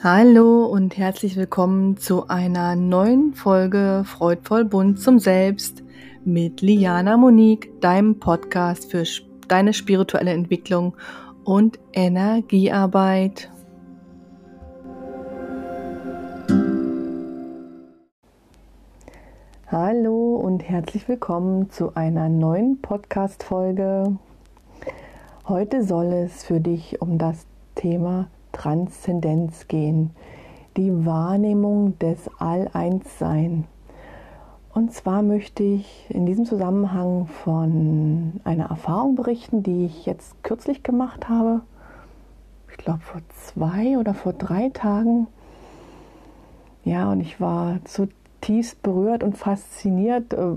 Hallo und herzlich willkommen zu einer neuen Folge Freudvoll bunt zum Selbst mit Liana Monique, deinem Podcast für deine spirituelle Entwicklung und Energiearbeit. Hallo und herzlich willkommen zu einer neuen Podcast-Folge. Heute soll es für dich um das Thema Transzendenz gehen, die Wahrnehmung des All-Eins-Sein. Und zwar möchte ich in diesem Zusammenhang von einer Erfahrung berichten, die ich jetzt kürzlich gemacht habe. Ich glaube vor zwei oder vor drei Tagen. Ja, und ich war zutiefst berührt und fasziniert, äh,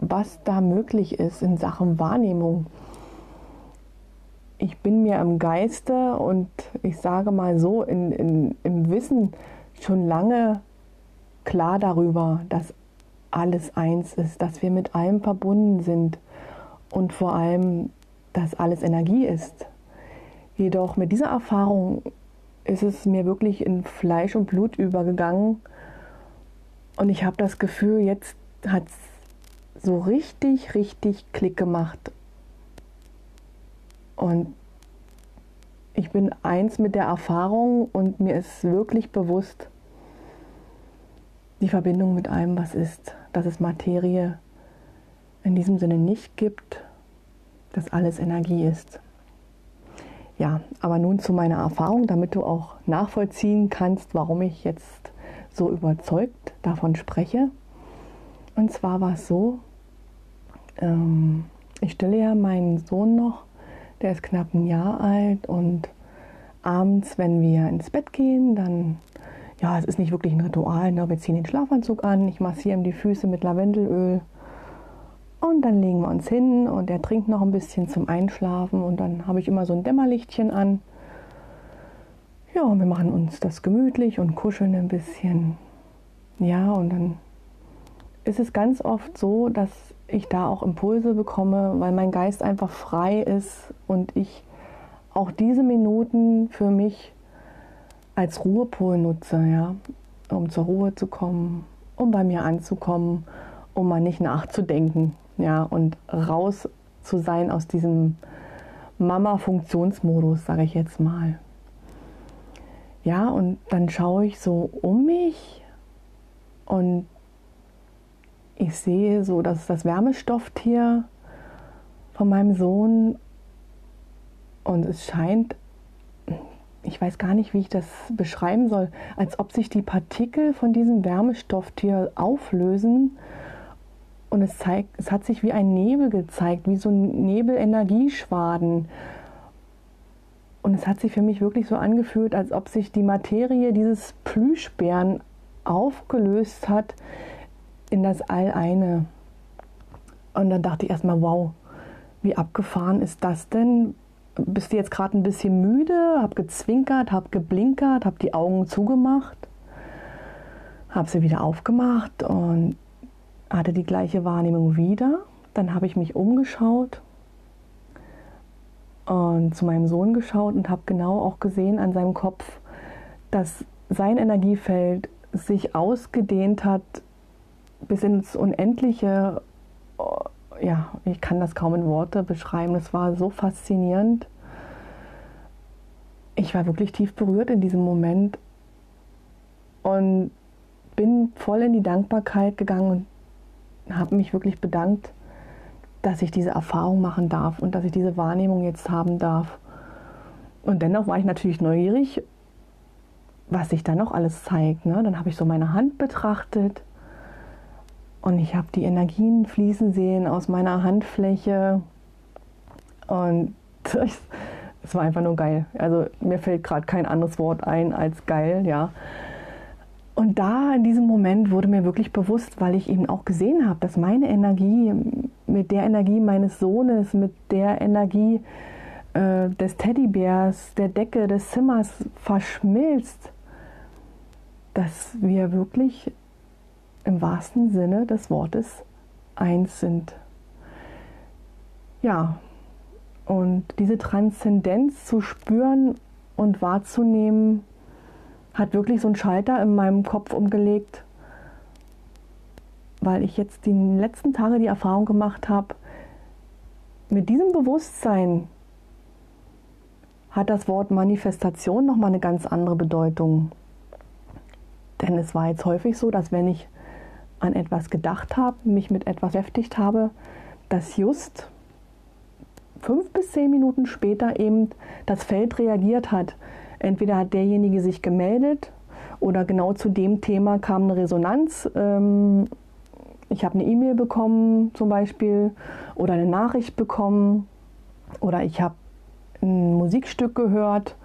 was da möglich ist in Sachen Wahrnehmung ich bin mir im Geiste und ich sage mal so, in, in, im Wissen schon lange klar darüber, dass alles eins ist, dass wir mit allem verbunden sind und vor allem, dass alles Energie ist. Jedoch mit dieser Erfahrung ist es mir wirklich in Fleisch und Blut übergegangen und ich habe das Gefühl, jetzt hat es so richtig, richtig Klick gemacht und ich bin eins mit der Erfahrung und mir ist wirklich bewusst, die Verbindung mit allem, was ist, dass es Materie in diesem Sinne nicht gibt, dass alles Energie ist. Ja, aber nun zu meiner Erfahrung, damit du auch nachvollziehen kannst, warum ich jetzt so überzeugt davon spreche. Und zwar war es so, ähm, ich stelle ja meinen Sohn noch der ist knapp ein Jahr alt und abends, wenn wir ins Bett gehen, dann, ja, es ist nicht wirklich ein Ritual, ne? wir ziehen den Schlafanzug an, ich massiere ihm die Füße mit Lavendelöl und dann legen wir uns hin und er trinkt noch ein bisschen zum Einschlafen und dann habe ich immer so ein Dämmerlichtchen an. Ja, und wir machen uns das gemütlich und kuscheln ein bisschen. Ja, und dann ist es ganz oft so, dass ich da auch Impulse bekomme, weil mein Geist einfach frei ist und ich auch diese Minuten für mich als Ruhepol nutze, ja, um zur Ruhe zu kommen, um bei mir anzukommen, um mal nicht nachzudenken, ja, und raus zu sein aus diesem Mama-Funktionsmodus, sage ich jetzt mal. Ja, und dann schaue ich so um mich und ich sehe so, dass das Wärmestofftier von meinem Sohn. Und es scheint, ich weiß gar nicht, wie ich das beschreiben soll, als ob sich die Partikel von diesem Wärmestofftier auflösen. Und es zeigt, es hat sich wie ein Nebel gezeigt, wie so ein Nebelenergieschwaden. Und es hat sich für mich wirklich so angefühlt, als ob sich die Materie dieses Plüschbären aufgelöst hat in das All eine. Und dann dachte ich erstmal, wow, wie abgefahren ist das denn? Bist du jetzt gerade ein bisschen müde? Hab gezwinkert, hab geblinkert, hab die Augen zugemacht, hab sie wieder aufgemacht und hatte die gleiche Wahrnehmung wieder. Dann habe ich mich umgeschaut und zu meinem Sohn geschaut und habe genau auch gesehen an seinem Kopf, dass sein Energiefeld sich ausgedehnt hat bis ins Unendliche. Oh, ja, ich kann das kaum in Worte beschreiben. Es war so faszinierend. Ich war wirklich tief berührt in diesem Moment und bin voll in die Dankbarkeit gegangen und habe mich wirklich bedankt, dass ich diese Erfahrung machen darf und dass ich diese Wahrnehmung jetzt haben darf. Und dennoch war ich natürlich neugierig, was sich da noch alles zeigt. Ne? Dann habe ich so meine Hand betrachtet und ich habe die Energien fließen sehen aus meiner Handfläche. Und es war einfach nur geil. Also mir fällt gerade kein anderes Wort ein als geil, ja. Und da in diesem Moment wurde mir wirklich bewusst, weil ich eben auch gesehen habe, dass meine Energie mit der Energie meines Sohnes, mit der Energie äh, des Teddybärs, der Decke des Zimmers verschmilzt, dass wir wirklich im wahrsten Sinne des Wortes eins sind. Ja, und diese Transzendenz zu spüren und wahrzunehmen, hat wirklich so einen Schalter in meinem Kopf umgelegt, weil ich jetzt die letzten Tage die Erfahrung gemacht habe, mit diesem Bewusstsein hat das Wort Manifestation nochmal eine ganz andere Bedeutung. Denn es war jetzt häufig so, dass wenn ich an etwas gedacht habe, mich mit etwas beschäftigt habe, dass just fünf bis zehn Minuten später eben das Feld reagiert hat. Entweder hat derjenige sich gemeldet oder genau zu dem Thema kam eine Resonanz. Ähm, ich habe eine E-Mail bekommen zum Beispiel oder eine Nachricht bekommen oder ich habe ein Musikstück gehört,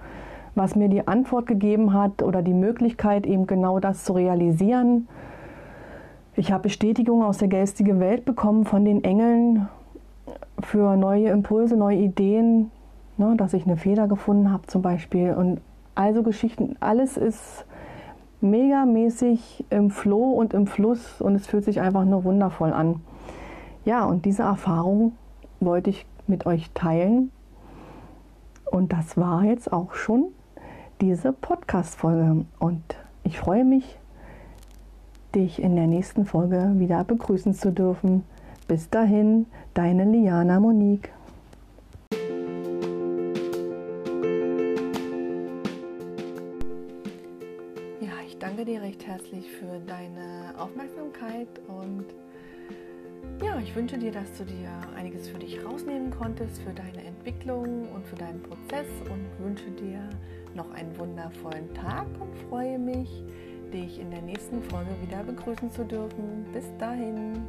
was mir die Antwort gegeben hat oder die Möglichkeit, eben genau das zu realisieren. Ich habe Bestätigung aus der geistigen Welt bekommen von den Engeln für neue Impulse, neue Ideen, ne, dass ich eine Feder gefunden habe zum Beispiel. Und also Geschichten, alles ist megamäßig im Flow und im Fluss und es fühlt sich einfach nur wundervoll an. Ja, und diese Erfahrung wollte ich mit euch teilen. Und das war jetzt auch schon diese Podcast-Folge. Und ich freue mich, dich in der nächsten Folge wieder begrüßen zu dürfen. Bis dahin, deine Liana Monique. Ja, ich danke dir recht herzlich für deine Aufmerksamkeit und ja, ich wünsche dir, dass du dir einiges für dich rausnehmen konntest, für deine Entwicklung und für deinen Prozess und wünsche dir noch einen wundervollen Tag und freue mich, dich in der nächsten Folge wieder begrüßen zu dürfen. Bis dahin.